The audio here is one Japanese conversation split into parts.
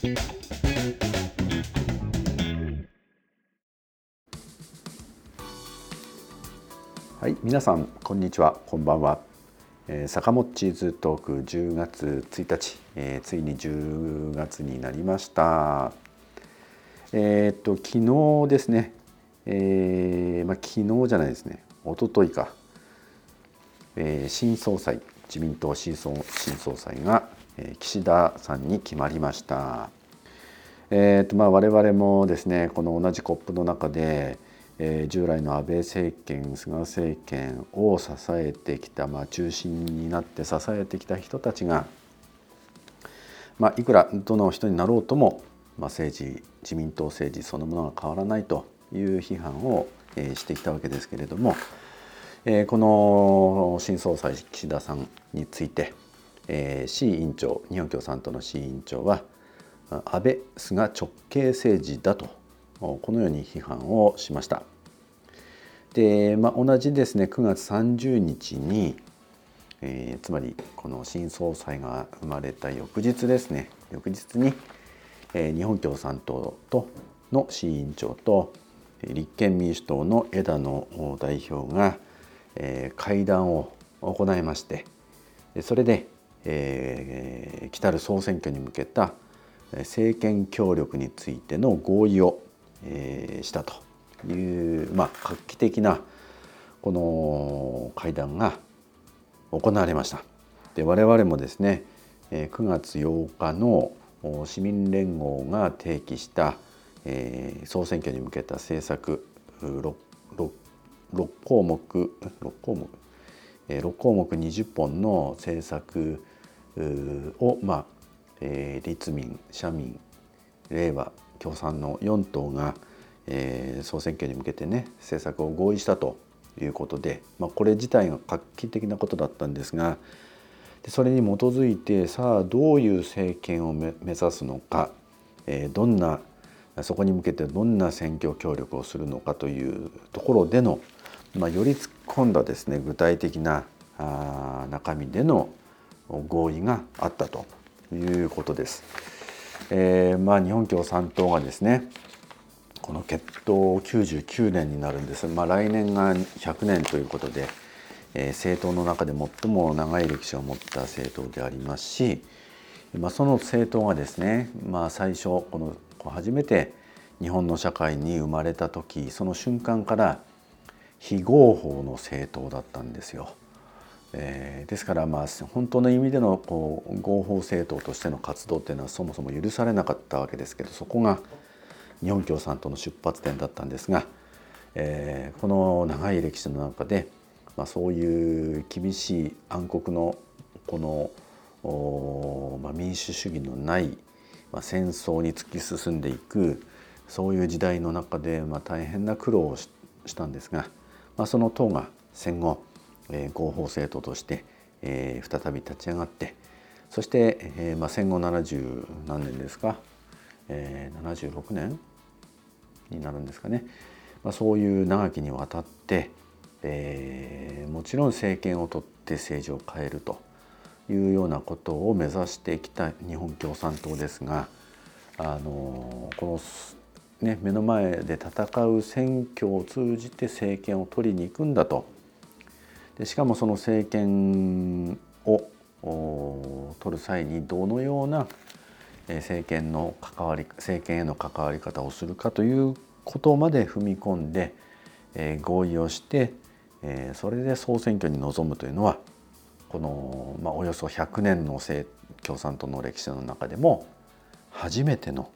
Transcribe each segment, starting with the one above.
はい皆さんこんにちは。こんばんは、えー、坂本チーズトーク10月1日、えー、ついに10月になりました。えー、っと昨日ですね、えー、まあ昨日じゃないですね。一昨日か、えー、新総裁自民党新総新総裁が、岸田さんに決まりました。えーとまあ、我々もですねこの同じコップの中で、えー、従来の安倍政権菅政権を支えてきた、まあ、中心になって支えてきた人たちが、まあ、いくらどの人になろうとも、まあ、政治自民党政治そのものが変わらないという批判を、え、してきたわけですけれども、えー、この新総裁岸田さんについて、えー、志位委員長日本共産党の志位委員長は安倍菅直系政治だとこのように批判をしました。で、まあ、同じですね9月30日に、えー、つまりこの新総裁が生まれた翌日ですね翌日に、えー、日本共産党との志位委員長と立憲民主党の枝野代表が、えー、会談を行いましてそれで、えー、来たる総選挙に向けた政権協力についての合意をえー、したという、まあ、画期的なこの会談が行われました。で我々もですね9月8日の市民連合が提起した、えー、総選挙に向けた政策 6, 6, 6項目6項目6項目20本の政策を、まあえー、立民社民令和共産の4党が、えー、総選挙に向けてね政策を合意したということで、まあ、これ自体が画期的なことだったんですがでそれに基づいてさあどういう政権を目指すのか、えー、どんなそこに向けてどんな選挙協力をするのかというところでの、まあ、より突っ込んだですね具体的なあ中身での合意があったということです。えー、まあ日本共産党がですねこの決闘99年になるんです、まあ、来年が100年ということで、えー、政党の中で最も長い歴史を持った政党でありますし、まあ、その政党がですね、まあ、最初この初めて日本の社会に生まれた時その瞬間から非合法の政党だったんですよ。えー、ですからまあ本当の意味でのこう合法政党としての活動っていうのはそもそも許されなかったわけですけどそこが日本共産党の出発点だったんですが、えー、この長い歴史の中で、まあ、そういう厳しい暗黒のこの、まあ、民主主義のない、まあ、戦争に突き進んでいくそういう時代の中で、まあ、大変な苦労をしたんですが、まあ、その党が戦後えー、合法政党として、えー、再び立ち上がってそして、えーまあ、戦後70何年ですか、えー、76年になるんですかね、まあ、そういう長きにわたって、えー、もちろん政権を取って政治を変えるというようなことを目指してきた日本共産党ですがあのこの、ね、目の前で戦う選挙を通じて政権を取りに行くんだとでしかもその政権を取る際にどのような政権の関わり政権への関わり方をするかということまで踏み込んで、え合意をして、えそれで総選挙に臨むというのはこの、まあ、およそ100年の共産党の歴史の中でも初めての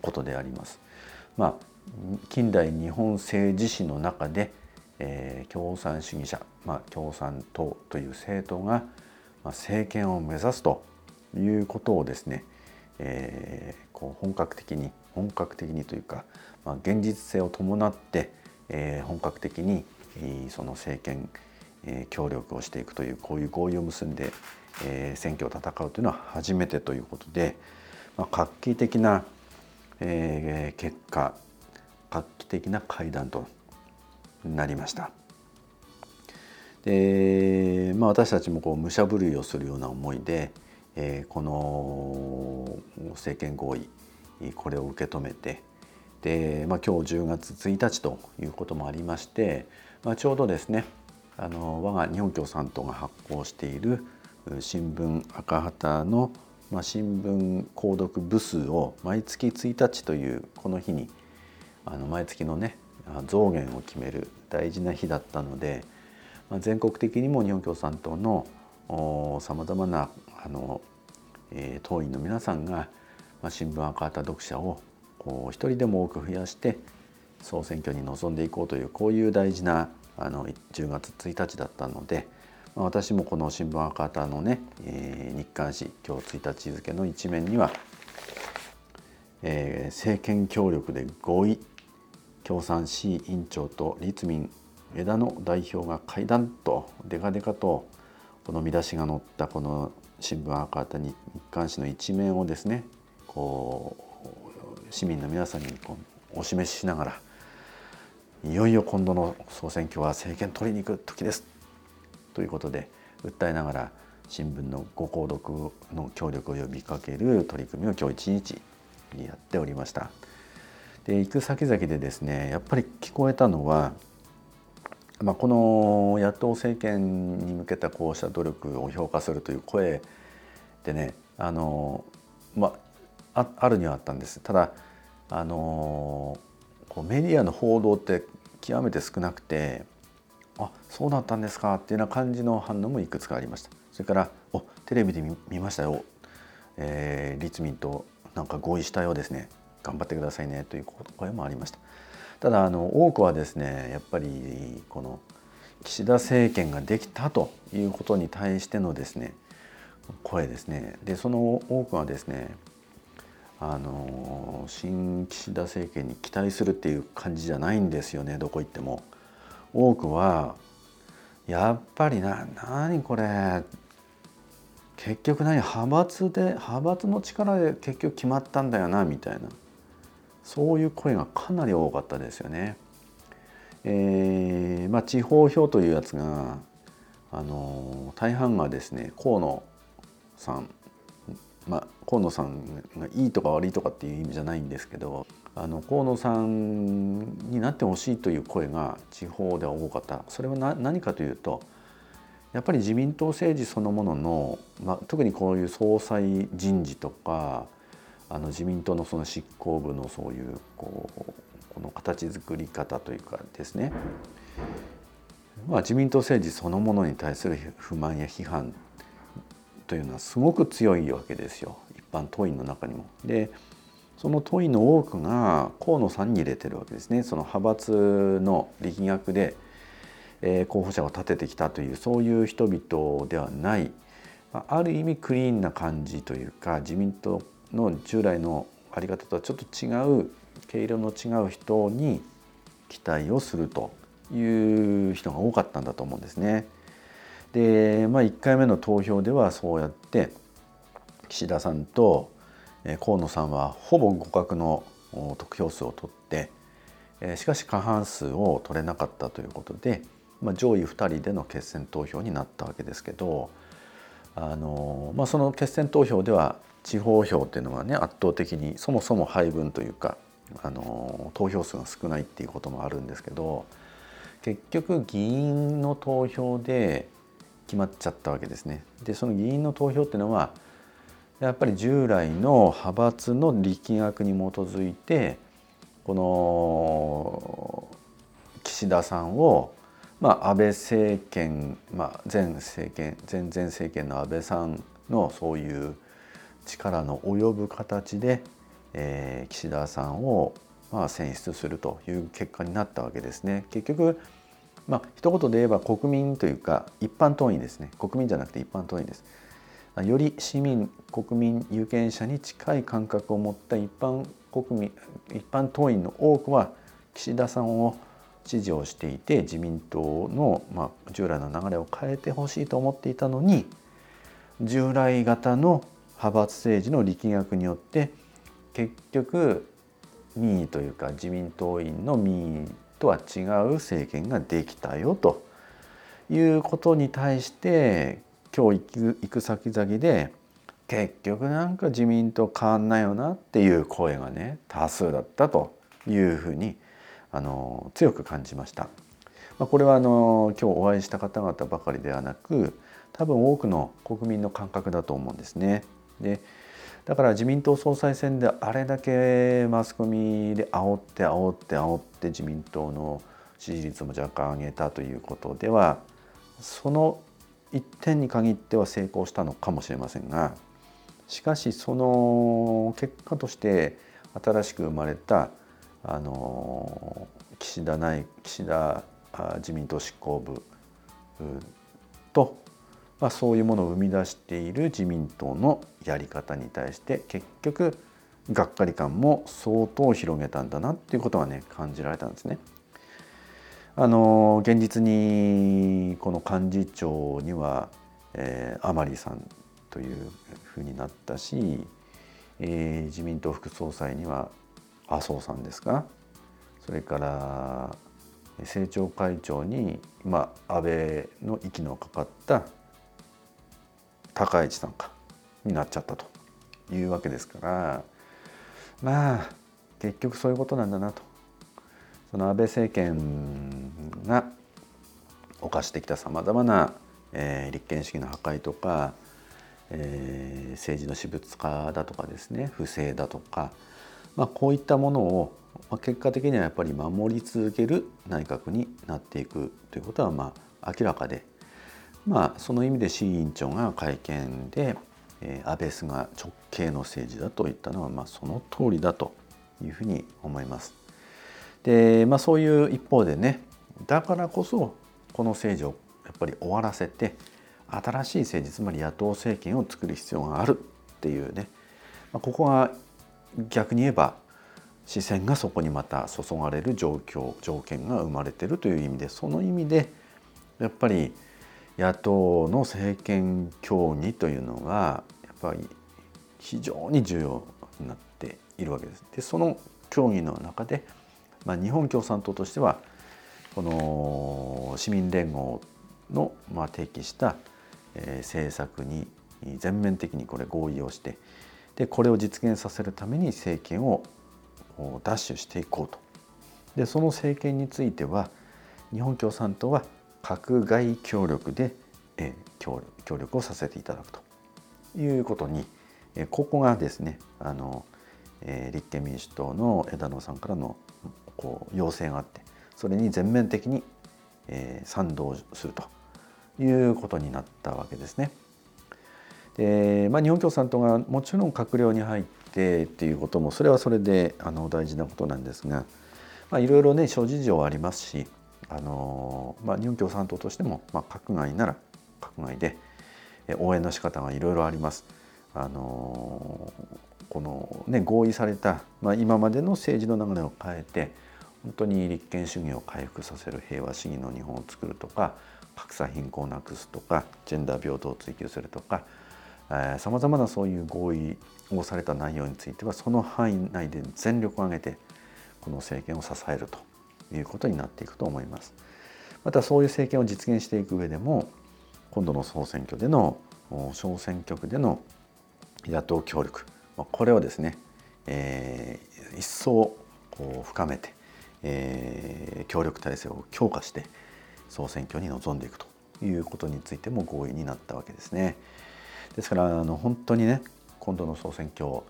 ことであります。まあ、近代日本政治史の中でえー、共産主義者、まあ、共産党という政党が、まあ、政権を目指すということをですね、えー、こう本格的に本格的にというか、まあ、現実性を伴って、えー、本格的にその政権、えー、協力をしていくというこういう合意を結んで、えー、選挙を戦うというのは初めてということで、まあ、画期的な、えー、結果画期的な会談となりました。でまあ、私たちもこう武者震いをするような思いで、えー、この政権合意これを受け止めてで、まあ、今日10月1日ということもありまして、まあ、ちょうどですねあの我が日本共産党が発行している新聞赤旗の、まあ、新聞購読部数を毎月1日というこの日にあの毎月のね増減を決める大事な日だったので、まあ、全国的にも日本共産党のさまざまなあの、えー、党員の皆さんが、まあ、新聞赤旗読者を一人でも多く増やして総選挙に臨んでいこうというこういう大事なあの10月1日だったので、私もこの新聞赤旗のね、えー、日刊紙今日1日付の一面には、えー、政権協力で合意共産市委員長と立民枝野代表が会談とデカデカとこの見出しが載ったこの新聞赤旗に日刊紙の一面をですねこう市民の皆さんにこうお示ししながらいよいよ今度の総選挙は政権取りに行く時です。ということで訴えながら新聞のご購読の協力を呼びかける取り組みを今日一日やっておりました。で行く先々でですねやっぱり聞こえたのは、まあ、この野党政権に向けたこうした努力を評価するという声でねあの、まあ、あるにはあったんです。ただあのこうメディアの報道って極めて少なくてあそうだったんですかっていうような感じの反応もいくつかありました。それから「おテレビで見ましたよ、えー、立民となんか合意したようですね。頑張ってくださいね」という声もありました。ただあの多くはですねやっぱりこの岸田政権ができたということに対してのですね声ですね。でその多くはですねあの新岸田政権に期待するっていう感じじゃないんですよね。どこ行っても。多くはやっぱりな何これ結局何派閥で派閥の力で結局決まったんだよなみたいなそういう声がかなり多かったですよね。えーまあ、地方票というやつがあの大半がですね河野さんまあ、河野さんがいいとか悪いとかっていう意味じゃないんですけどあの河野さんになってほしいという声が地方では多かった。それは何かというとやっぱり自民党政治そのものの、まあ、特にこういう総裁人事とかあの自民党のその執行部のそういうこうこの形作り方というかですね、まあ、自民党政治そのものに対する不満や批判というのはすごく強いわけですよ。般党員の中にも。でその党員の多くが河野さんに入れてるわけですねその派閥の力学で、え、候補者を立ててきたというそういう人々ではないある意味クリーンな感じというか自民党の従来の在り方とはちょっと違う毛色の違う人に期待をするという人が多かったんだと思うんですね。で、まあ、1回目の投票ではそうやって岸田さんと河野さんはほぼ互角の得票数を取ってしかし過半数を取れなかったということで、ま、上位2人での決選投票になったわけですけどあの、まあ、その決選投票では地方票っていうのはね圧倒的にそもそも配分というかあの投票数が少ないっていうこともあるんですけど結局議員の投票で決まっちゃったわけですね。でその議員の投票っていうのはやっぱり従来の派閥の力学に基づいてこの岸田さんを、まあ、安倍政権、まあ、前政権前々政権の安倍さんのそういう力の及ぶ形で、えー、岸田さんを、まあ、選出するという結果になったわけですね。結局まあ一言で言えば国民というか一般党員ですね国民じゃなくて一般党員です。より市民国民有権者に近い感覚を持った一般国民一般党員の多くは岸田さんを支持をしていて自民党の、まあ、従来の流れを変えてほしいと思っていたのに従来型の派閥政治の力学によって結局民意というか自民党員の民意とは違う政権ができたよということに対して今日行く行く先々で結局なんか自民党変わんないよなっていう声がね多数だったというふうにあの強く感じました。まあ、これはあの今日お会いした方々ばかりではなく多分多くの国民の感覚だと思うんですね。でだから自民党総裁選であれだけマスコミで煽って煽って煽って自民党の支持率も若干上げたということではその一点に限っては成功したのかもしれませんがしかしその結果として新しく生まれたあの岸田内岸田自民党執行部と、まあ、そういうものを生み出している自民党のやり方に対して結局がっかり感も相当広げたんだなっていうことがね感じられたんですね。あの現実にこの幹事長には、えー、甘利さんというふうになったし、えー、自民党副総裁には麻生さんですか？それから政調会長に、まあ、安倍の息のかかった高市さんかになっちゃったというわけですからまあ結局そういうことなんだなと。その安倍政権が犯してきたさまざまな、えー、立憲主義の破壊とか、えー、政治の私物化だとかですね不正だとか、まあ、こういったものを、まあ、結果的にはやっぱり守り続ける内閣になっていくということはまあ明らかで、まあ、その意味で志位委員長が会見で、えー、安倍菅直系の政治だと言ったのは、まあ、その通りだというふうに思います。で、まあ、そういう一方でねだからこそこの政治をやっぱり終わらせて新しい政治つまり野党政権を作る必要があるっていうね、まあ、ここが逆に言えば視線がそこにまた注がれる状況条件が生まれてるという意味でその意味でやっぱり野党の政権協議というのがやっぱり非常に重要になっているわけです。でその協議の中でまあ、日本共産党としてはこの市民連合のまあ提起した、え政策に全面的にこれ合意をしてでこれを実現させるために政権を奪取していこうと。でその政権については日本共産党は閣外協力で、え協協力をさせていただくと。いうことに、えここがですねあの、え立憲民主党の枝野さんからのこう要請があってそれに全面的に、えー、賛同するということになったわけですね。でまあ、日本共産党がもちろん閣僚に入ってっていうこともそれはそれであの大事なことなんですが、まあ、いろいろね諸事情はありますしあの、まあ、日本共産党としても、まあ、閣外なら閣外で応援の仕方がいろいろあります。あのこの、ね、合意された、まあ、今までの政治の流れを変えて本当に立憲主義を回復させる平和主義の日本を作るとか格差貧困をなくすとかジェンダー平等を追求するとかさまざまなそういう合意をされた内容についてはその範囲内で全力を挙げてこの政権を支えるということになっていくと思います。またそういう政権を実現していく上でも今度の総選挙での小選挙区での野党協力これをですね、えー、一層こう深めてえー、協力体制を強化して総選挙に臨んでいくということについても合意になったわけですね。ですからあの本当にね今度の総選挙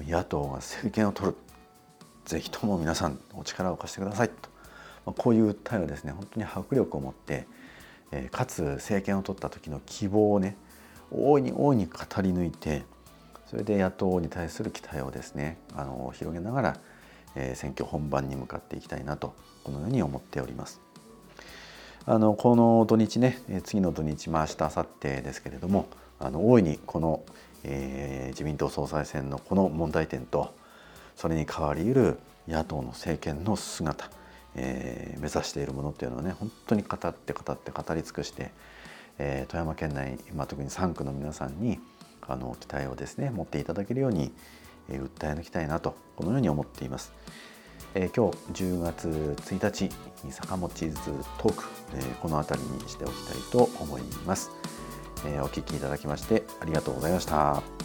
野党が政権を取るぜひとも皆さんお力を貸してくださいと、まあ、こういう訴えをですね本当に迫力を持って、えー、かつ政権を取った時の希望をね大いに大いに語り抜いてそれで野党に対する期待をですねあの広げながらえ選挙本番に向かっていきたいなとこのように思っております。あのこの土日ね次の土日まあ明日明後日ですけれどもあの大いにこの、えー、自民党総裁選のこの問題点とそれに代わりうる野党の政権の姿、えー、目指しているものっていうのはね本当に語って語って語り尽くして、えー、富山県内、まあ、特に3区の皆さんにあの期待をですね持っていただけるように訴え抜きたいなとこのように思っています。え今日10月1日坂本図トーク、えこの辺りにしておきたいと思います。えお聴きいただきましてありがとうございました。